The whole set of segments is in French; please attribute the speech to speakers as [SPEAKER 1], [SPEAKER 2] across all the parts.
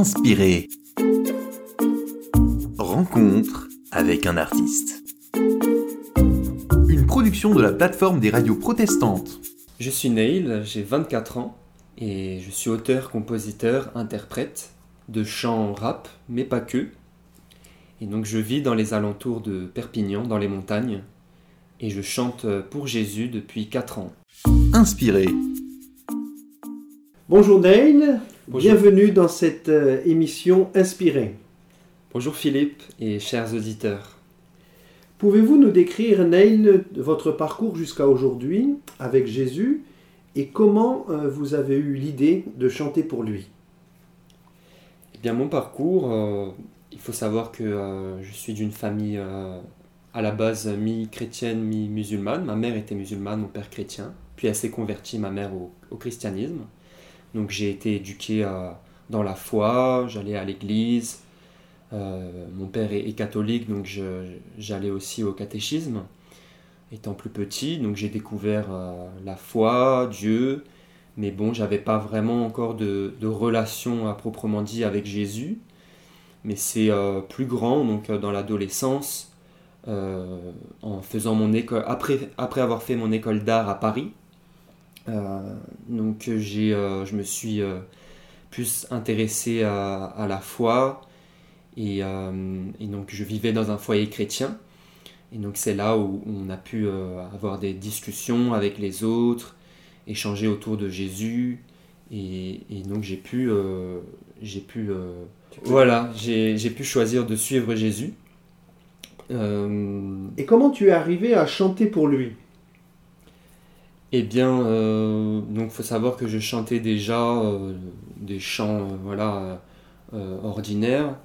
[SPEAKER 1] Inspiré. Rencontre avec un artiste. Une production de la plateforme des radios protestantes.
[SPEAKER 2] Je suis Neil, j'ai 24 ans et je suis auteur, compositeur, interprète de chants rap, mais pas que. Et donc je vis dans les alentours de Perpignan, dans les montagnes, et je chante pour Jésus depuis 4 ans.
[SPEAKER 1] Inspiré.
[SPEAKER 3] Bonjour Neil,
[SPEAKER 2] Bonjour.
[SPEAKER 3] bienvenue dans cette euh, émission Inspirée.
[SPEAKER 2] Bonjour Philippe et chers auditeurs.
[SPEAKER 3] Pouvez-vous nous décrire, Neil, votre parcours jusqu'à aujourd'hui avec Jésus et comment euh, vous avez eu l'idée de chanter pour lui?
[SPEAKER 2] Eh bien mon parcours, euh, il faut savoir que je suis d'une famille à la base mi-chrétienne, mi-musulmane. Ma mère était musulmane, mon père chrétien. Puis elle s'est convertie, ma mère, au, au christianisme. Donc j'ai été éduqué dans la foi, j'allais à l'église. Euh, mon père est, catholique, donc j'allais aussi au catéchisme, étant plus petit. Donc j'ai découvert euh, la foi, Dieu, mais bon, j'avais pas vraiment encore de, relation à proprement dit avec Jésus. Mais c'est euh, plus grand, donc dans l'adolescence, en faisant mon après, avoir fait mon école d'art à Paris, donc euh, j'ai, euh, je me suis euh, plus intéressé à, à la foi et, euh, et donc je vivais dans un foyer chrétien. Et donc c'est là où on a pu euh, avoir des discussions avec les autres, échanger autour de Jésus. Et, et donc j'ai pu, euh, j'ai pu, euh, voilà, j'ai j'ai pu choisir de suivre Jésus. Euh,
[SPEAKER 3] Et comment tu es arrivé à chanter pour lui?
[SPEAKER 2] Eh bien, euh, donc faut savoir que je chantais déjà euh, des chants, euh, voilà, euh, ordinaires.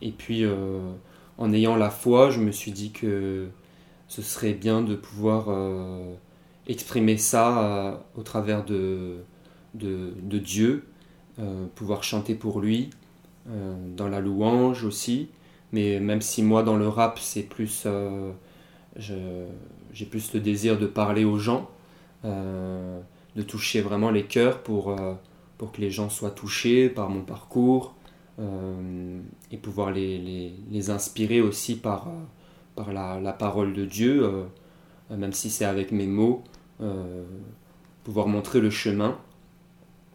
[SPEAKER 2] Et puis, en ayant la foi, je me suis dit que ce serait bien de pouvoir exprimer ça au travers de, de, Dieu, pouvoir chanter pour lui, dans la louange aussi. Mais même si moi, dans le rap, c'est plus... j'ai plus le désir de parler aux gens, euh, de toucher vraiment les cœurs pour, euh, pour que les gens soient touchés par mon parcours euh, et pouvoir les, les, les inspirer aussi par, par la, la parole de Dieu, même si c'est avec mes mots, pouvoir montrer le chemin,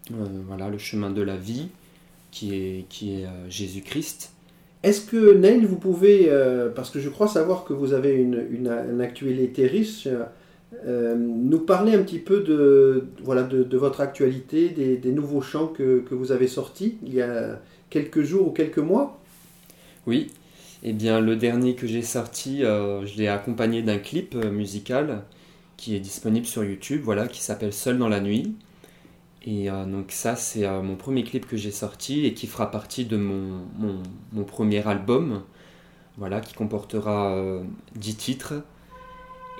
[SPEAKER 2] voilà, le chemin de la vie qui est, qui est Jésus-Christ.
[SPEAKER 3] Est-ce que, Neil, vous pouvez, euh, parce que je crois savoir que vous avez une, actualité riche, euh, nous parler un petit peu de, voilà, de, votre actualité, des, nouveaux chants que, vous avez sortis il y a quelques jours ou quelques mois?
[SPEAKER 2] Oui, eh bien le dernier que j'ai sorti, euh, je l'ai accompagné d'un clip musical qui est disponible sur YouTube, voilà, qui s'appelle Seul dans la nuit. Et euh, donc ça, c'est euh, mon premier clip que j'ai sorti et qui fera partie de mon, mon, premier album, voilà, qui comportera euh, 10 titres.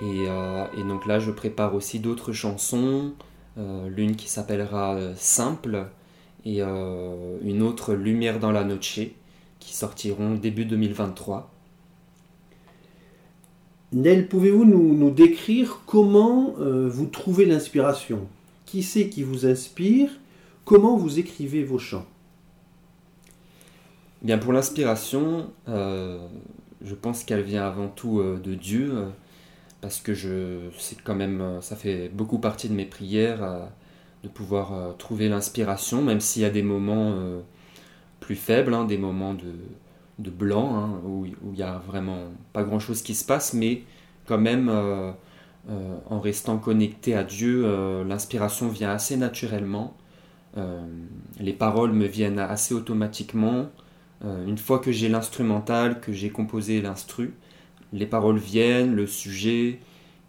[SPEAKER 2] Et, euh, et donc là, je prépare aussi d'autres chansons, l'une qui s'appellera Simple et une autre Lumière dans la Noche qui sortiront début 2023.
[SPEAKER 3] Neil, pouvez-vous nous, décrire comment vous trouvez l'inspiration? Qui c'est qui vous inspire? Comment vous écrivez vos chants?
[SPEAKER 2] Eh Bien pour l'inspiration, euh, je pense qu'elle vient avant tout euh, de Dieu, euh, parce que je, c'est quand même, ça fait beaucoup partie de mes prières de pouvoir trouver l'inspiration, même s'il y a des moments plus faibles, hein, des moments de, de blanc, hein, où il n'y a vraiment pas grand-chose qui se passe, mais quand même, euh, en restant connecté à Dieu, euh, l'inspiration vient assez naturellement. Euh, les paroles me viennent assez automatiquement. Une fois que j'ai l'instrumental, que j'ai composé l'instru, les paroles viennent, le sujet,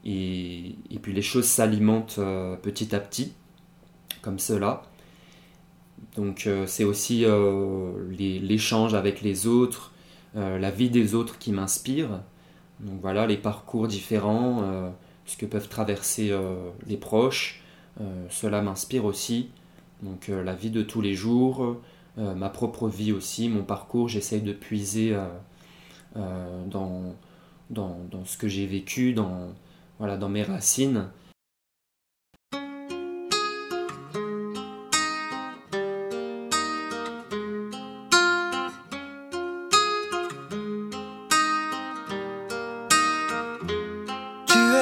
[SPEAKER 2] et, et puis les choses s'alimentent petit à petit, comme cela. Donc c'est aussi l'échange avec les autres, la vie des autres qui m'inspire. Donc voilà, les parcours différents, ce que peuvent traverser euh, les proches, euh, cela m'inspire aussi. Donc euh, la vie de tous les jours, ma propre vie aussi, mon parcours, j'essaye de puiser dans, ce que j'ai vécu, dans mes racines.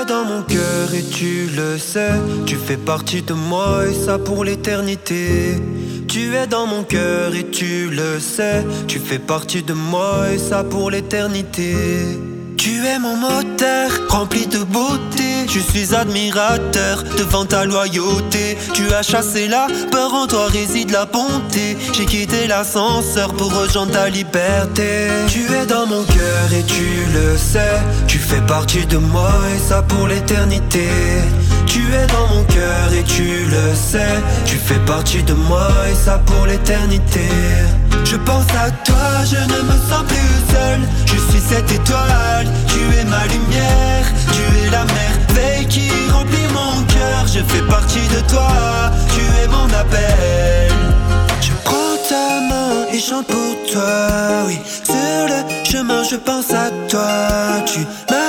[SPEAKER 4] Dans mon cœur et tu le sais. Tu fais partie de moi et ça pour l'éternité. Tu es dans mon cœur et tu le sais. Tu fais partie de moi et ça pour l'éternité. Tu es mon moteur, rempli de beauté. Je suis admirateur devant ta loyauté. Tu as chassé la peur, en toi réside la bonté. J'ai quitté l'ascenseur pour rejoindre ta liberté. Tu es dans mon cœur et tu le sais. Tu fais partie de moi et ça pour l'éternité. Tu es dans mon cœur et tu le sais. Tu fais partie de moi et ça pour l'éternité. Je pense à toi, je ne me sens plus seul. Je suis cette étoile, tu es ma lumière. Tu es la merveille qui remplit mon cœur. Je fais partie de toi, tu es mon appel. Je prends ta main et chante pour toi, oui. Sur le chemin, je pense à toi. Tu m'as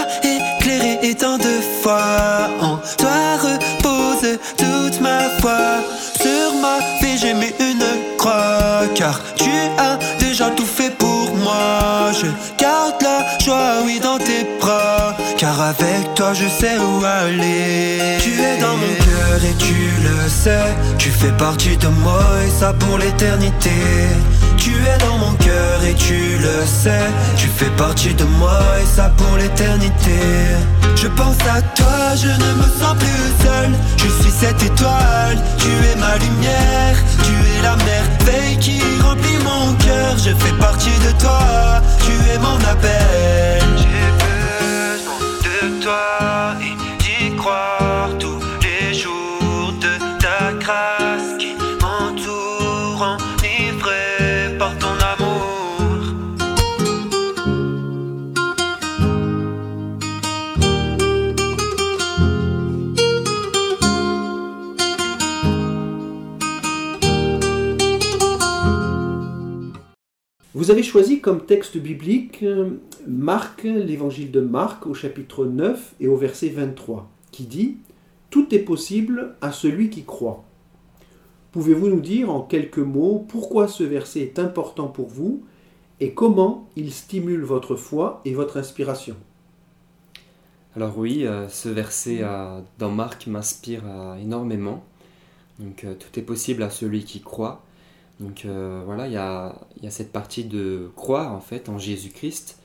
[SPEAKER 4] Sur ma vie, j'ai mis une croix. Car tu as déjà tout fait pour moi. Je garde la joie, oui, dans tes bras. Car avec toi, je sais où aller. Tu es dans mon cœur et tu le sais. Tu fais partie de moi et ça pour l'éternité. Tu es Tu fais partie de moi et ça pour l'éternité. Je pense à toi, je ne me sens plus seul. Je suis cette étoile, tu es ma lumière. Tu es la merveille qui remplit mon cœur. Je fais partie de toi, tu es mon appel.
[SPEAKER 3] Vous avez choisi comme texte biblique euh, Marc, l'évangile de Marc au chapitre 9 et au verset 23, qui dit Tout est possible à celui qui croit. Pouvez-vous nous dire en quelques mots pourquoi ce verset est important pour vous et comment il stimule votre foi et votre inspiration?
[SPEAKER 2] Alors oui, euh, ce verset euh, dans Marc m'inspire énormément. Donc tout est possible à celui qui croit. Donc euh, voilà, il y a, y a cette partie de croire en fait en Jésus-Christ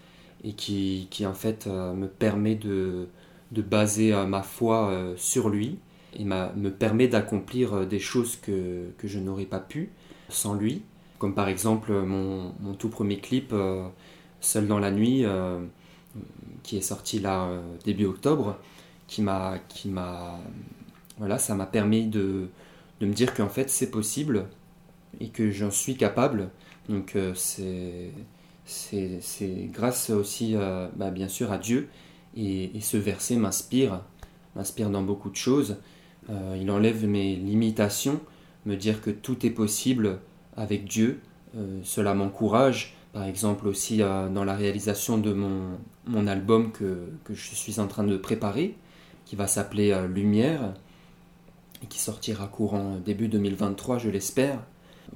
[SPEAKER 2] et qui, qui en fait euh, me permet de, de baser euh, ma foi sur lui et m'a- me permet d'accomplir des choses que, que je n'aurais pas pu sans lui. Comme par exemple mon, mon tout premier clip Seul dans la nuit qui est sorti là début octobre qui m'a qui m'a voilà ça m'a permis de, de me dire qu'en fait c'est possible et que j'en suis capable. Donc euh, c'est grâce aussi euh, bah, bien sûr à Dieu. Et, ce verset m'inspire m'inspire dans beaucoup de choses. Euh, il enlève mes limitations me dire que tout est possible avec Dieu. Euh, cela m'encourage par exemple aussi dans la réalisation de mon, mon album que, que je suis en train de préparer, qui va s'appeler Lumière, et qui sortira courant début 2023, je l'espère.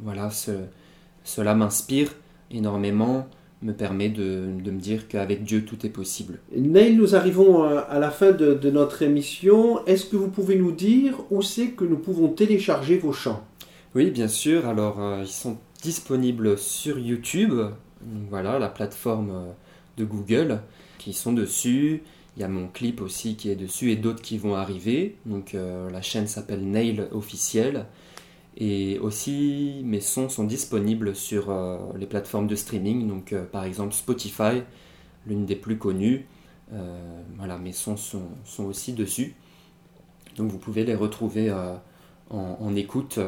[SPEAKER 2] Voilà, ce- cela m'inspire énormément, me permet de, de me dire qu'avec Dieu tout est possible.
[SPEAKER 3] Neil, nous arrivons à à la fin de, de notre émission. Est-ce que vous pouvez nous dire où c'est que nous pouvons télécharger vos chants?
[SPEAKER 2] Oui, bien sûr. Alors, euh, ils sont disponibles sur YouTube. Voilà, la plateforme euh, de Google, qui sont dessus. Il y a mon clip aussi qui est dessus et d'autres qui vont arriver. Donc, euh, la chaîne s'appelle Nail Officiel. Et aussi, mes sons sont disponibles sur euh, les plateformes de streaming. Donc, euh, par exemple, Spotify, l'une des plus connues. Euh, voilà, mes sons sont, sont aussi dessus. Donc, vous pouvez les retrouver en, écoute.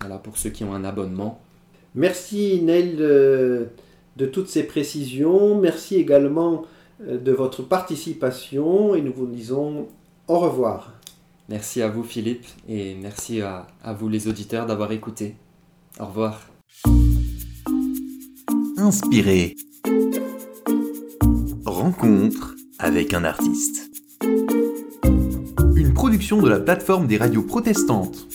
[SPEAKER 2] voilà, pour ceux qui ont un abonnement.
[SPEAKER 3] Merci Neil de toutes ces précisions. Merci également de votre participation et nous vous disons au revoir.
[SPEAKER 2] Merci à vous Philippe et merci à, vous les auditeurs d'avoir écouté. Au revoir.
[SPEAKER 1] Inspiré. Rencontre avec un artiste. Une production de la plateforme des radios protestantes.